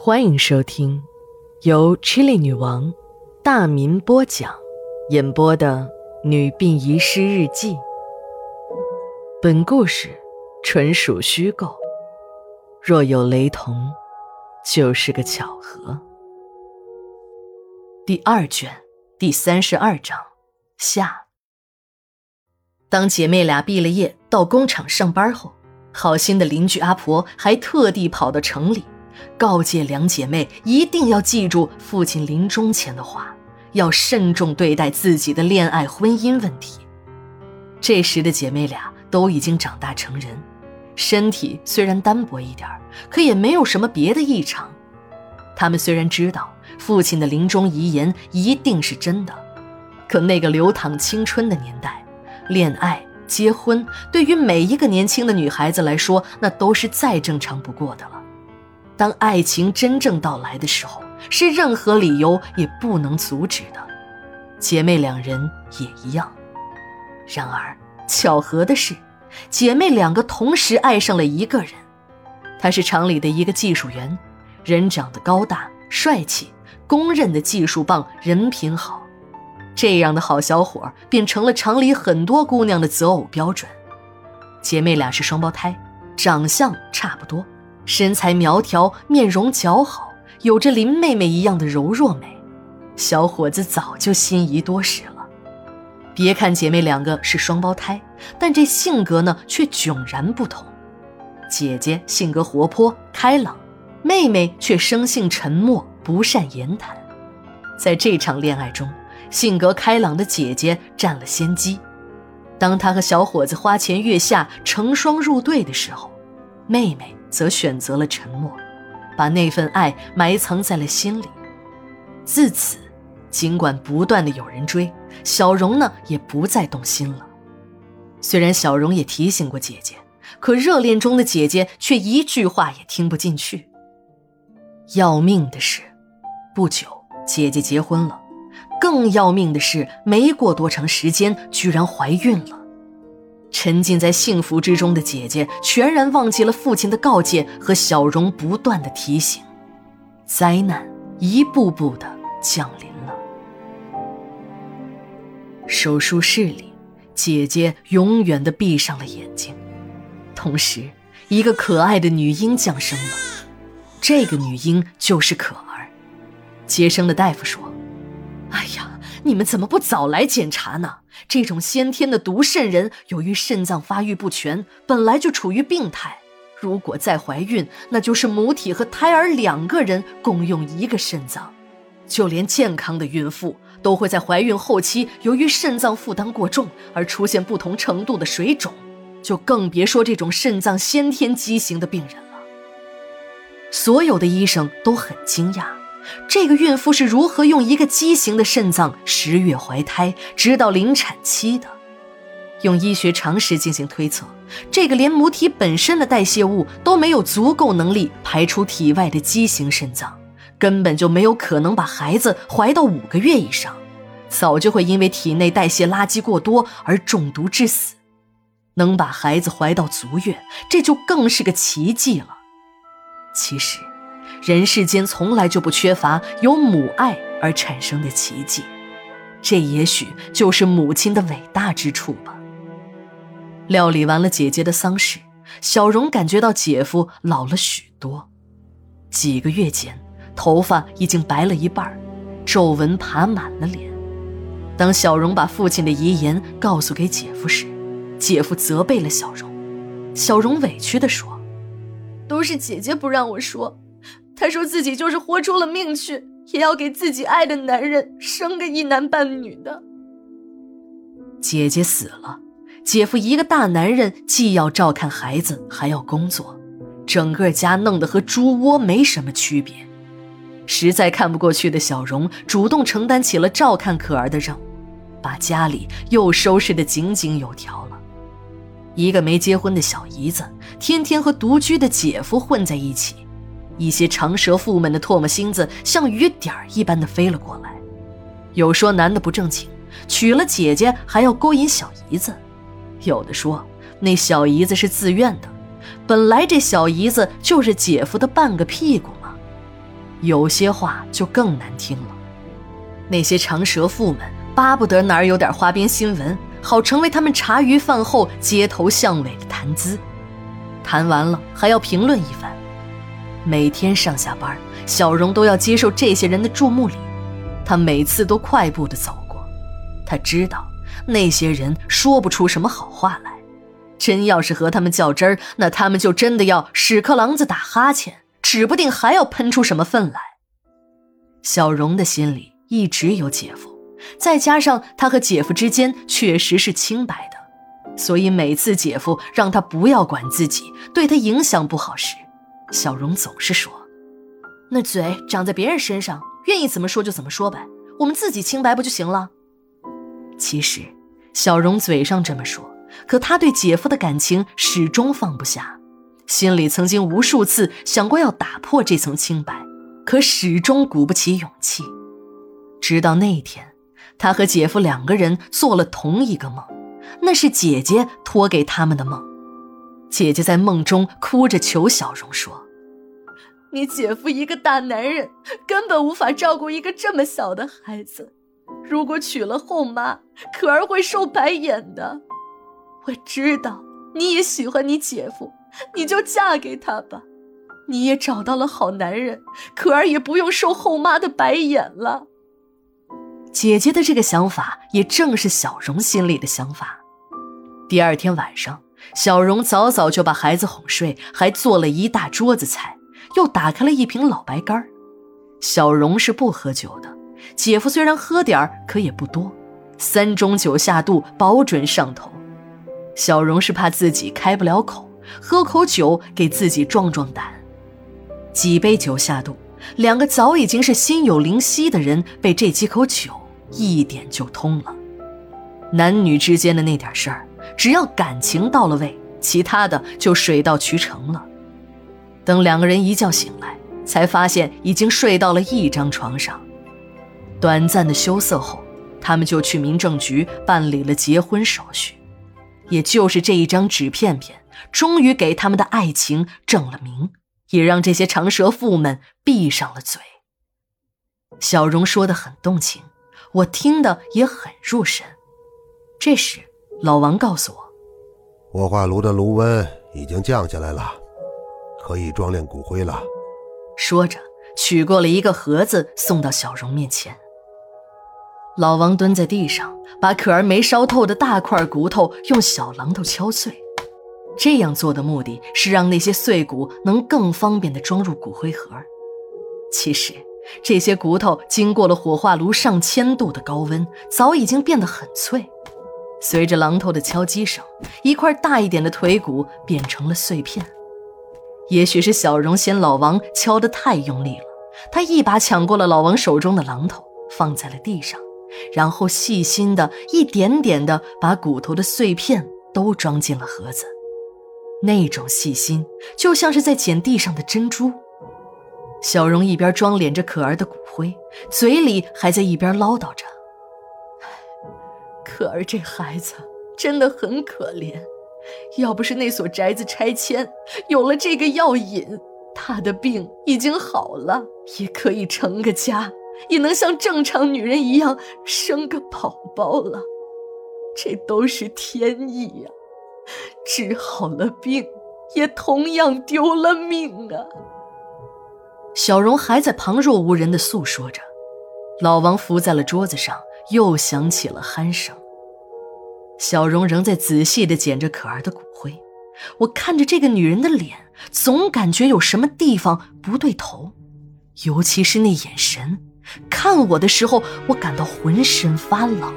欢迎收听由 Chili 女王大民播讲、演播的《女病遗失日记》。本故事纯属虚构，若有雷同，就是个巧合。第二卷第三十二章下。当姐妹俩毕了业到工厂上班后，好心的邻居阿婆还特地跑到城里。告诫两姐妹一定要记住父亲临终前的话，要慎重对待自己的恋爱婚姻问题。这时的姐妹俩都已经长大成人，身体虽然单薄一点可也没有什么别的异常。她们虽然知道父亲的临终遗言一定是真的，可那个流淌青春的年代，恋爱、结婚对于每一个年轻的女孩子来说，那都是再正常不过的了。当爱情真正到来的时候，是任何理由也不能阻止的。姐妹两人也一样。然而，巧合的是，姐妹两个同时爱上了一个人。他是厂里的一个技术员，人长得高大帅气，公认的技术棒，人品好。这样的好小伙便成了厂里很多姑娘的择偶标准。姐妹俩是双胞胎，长相差不多。身材苗条，面容姣好，有着林妹妹一样的柔弱美，小伙子早就心仪多时了。别看姐妹两个是双胞胎，但这性格呢却迥然不同。姐姐性格活泼开朗，妹妹却生性沉默，不善言谈。在这场恋爱中，性格开朗的姐姐占了先机。当她和小伙子花前月下，成双入对的时候，妹妹。则选择了沉默，把那份爱埋藏在了心里。自此，尽管不断的有人追，小荣呢也不再动心了。虽然小荣也提醒过姐姐，可热恋中的姐姐却一句话也听不进去。要命的是，不久姐姐结婚了，更要命的是，没过多长时间，居然怀孕了。沉浸在幸福之中的姐姐，全然忘记了父亲的告诫和小荣不断的提醒，灾难一步步的降临了。手术室里，姐姐永远的闭上了眼睛，同时，一个可爱的女婴降生了。这个女婴就是可儿。接生的大夫说：“哎呀，你们怎么不早来检查呢？”这种先天的毒肾人，由于肾脏发育不全，本来就处于病态。如果再怀孕，那就是母体和胎儿两个人共用一个肾脏。就连健康的孕妇，都会在怀孕后期由于肾脏负担过重而出现不同程度的水肿，就更别说这种肾脏先天畸形的病人了。所有的医生都很惊讶。这个孕妇是如何用一个畸形的肾脏十月怀胎，直到临产期的？用医学常识进行推测，这个连母体本身的代谢物都没有足够能力排出体外的畸形肾脏，根本就没有可能把孩子怀到五个月以上，早就会因为体内代谢垃圾过多而中毒致死。能把孩子怀到足月，这就更是个奇迹了。其实。人世间从来就不缺乏由母爱而产生的奇迹，这也许就是母亲的伟大之处吧。料理完了姐姐的丧事，小荣感觉到姐夫老了许多，几个月间，头发已经白了一半，皱纹爬满了脸。当小荣把父亲的遗言告诉给姐夫时，姐夫责备了小荣。小荣委屈地说：“都是姐姐不让我说。”他说自己就是豁出了命去，也要给自己爱的男人生个一男半女的。姐姐死了，姐夫一个大男人，既要照看孩子，还要工作，整个家弄得和猪窝没什么区别。实在看不过去的小荣，主动承担起了照看可儿的任务，把家里又收拾得井井有条了。一个没结婚的小姨子，天天和独居的姐夫混在一起。一些长舌妇们的唾沫星子像雨点儿一般的飞了过来，有说男的不正经，娶了姐姐还要勾引小姨子；有的说那小姨子是自愿的，本来这小姨子就是姐夫的半个屁股嘛。有些话就更难听了。那些长舌妇们巴不得哪儿有点花边新闻，好成为他们茶余饭后、街头巷尾的谈资。谈完了还要评论一番。每天上下班，小荣都要接受这些人的注目礼。他每次都快步的走过，他知道那些人说不出什么好话来。真要是和他们较真儿，那他们就真的要屎壳郎子打哈欠，指不定还要喷出什么粪来。小荣的心里一直有姐夫，再加上他和姐夫之间确实是清白的，所以每次姐夫让他不要管自己，对他影响不好时，小荣总是说：“那嘴长在别人身上，愿意怎么说就怎么说呗，我们自己清白不就行了？”其实，小荣嘴上这么说。可他对姐夫的感情始终放不下，心里曾经无数次想过要打破这层清白，可始终鼓不起勇气。直到那一天，他和姐夫两个人做了同一个梦，那是姐姐托给他们的梦。姐姐在梦中哭着求小荣说：“你姐夫一个大男人，根本无法照顾一个这么小的孩子，如果娶了后妈，可儿会受白眼的。”我知道你也喜欢你姐夫，你就嫁给他吧。你也找到了好男人，可儿也不用受后妈的白眼了。姐姐的这个想法也正是小荣心里的想法。第二天晚上，小荣早早就把孩子哄睡，还做了一大桌子菜，又打开了一瓶老白干小荣是不喝酒的，姐夫虽然喝点，可也不多，三盅酒下肚，保准上头。小荣是怕自己开不了口，喝口酒给自己壮壮胆。几杯酒下肚，两个早已经是心有灵犀的人，被这几口酒一点就通了。男女之间的那点事儿，只要感情到了位，其他的就水到渠成了。等两个人一觉醒来，才发现已经睡到了一张床上。短暂的羞涩后，他们就去民政局办理了结婚手续。也就是这一张纸片片，终于给他们的爱情正了名，也让这些长舌妇们闭上了嘴。小荣说的很动情，我听的也很入神。这时，老王告诉我，火化炉的炉温已经降下来了，可以装殓骨灰了。说着，取过了一个盒子，送到小荣面前。老王蹲在地上，把可儿没烧透的大块骨头用小榔头敲碎。这样做的目的是让那些碎骨能更方便地装入骨灰盒。其实，这些骨头经过了火化炉上千度的高温，早已经变得很脆。随着榔头的敲击声，一块大一点的腿骨变成了碎片。也许是小荣嫌老王敲得太用力了，他一把抢过了老王手中的榔头，放在了地上。然后细心的一点点的把骨头的碎片都装进了盒子，那种细心就像是在捡地上的珍珠。小荣一边装殓着可儿的骨灰，嘴里还在一边唠叨着：“可儿这孩子真的很可怜，要不是那所宅子拆迁，有了这个药引，他的病已经好了，也可以成个家。”也能像正常女人一样生个宝宝了，这都是天意呀！治好了病，也同样丢了命啊！小荣还在旁若无人的诉说着，老王伏在了桌子上，又响起了鼾声。小荣仍在仔细的捡着可儿的骨灰，我看着这个女人的脸，总感觉有什么地方不对头，尤其是那眼神。看我的时候，我感到浑身发冷。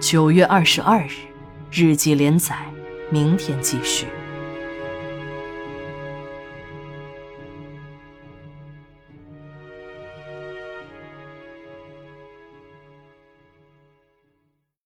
九月二十二日，日记连载，明天继续。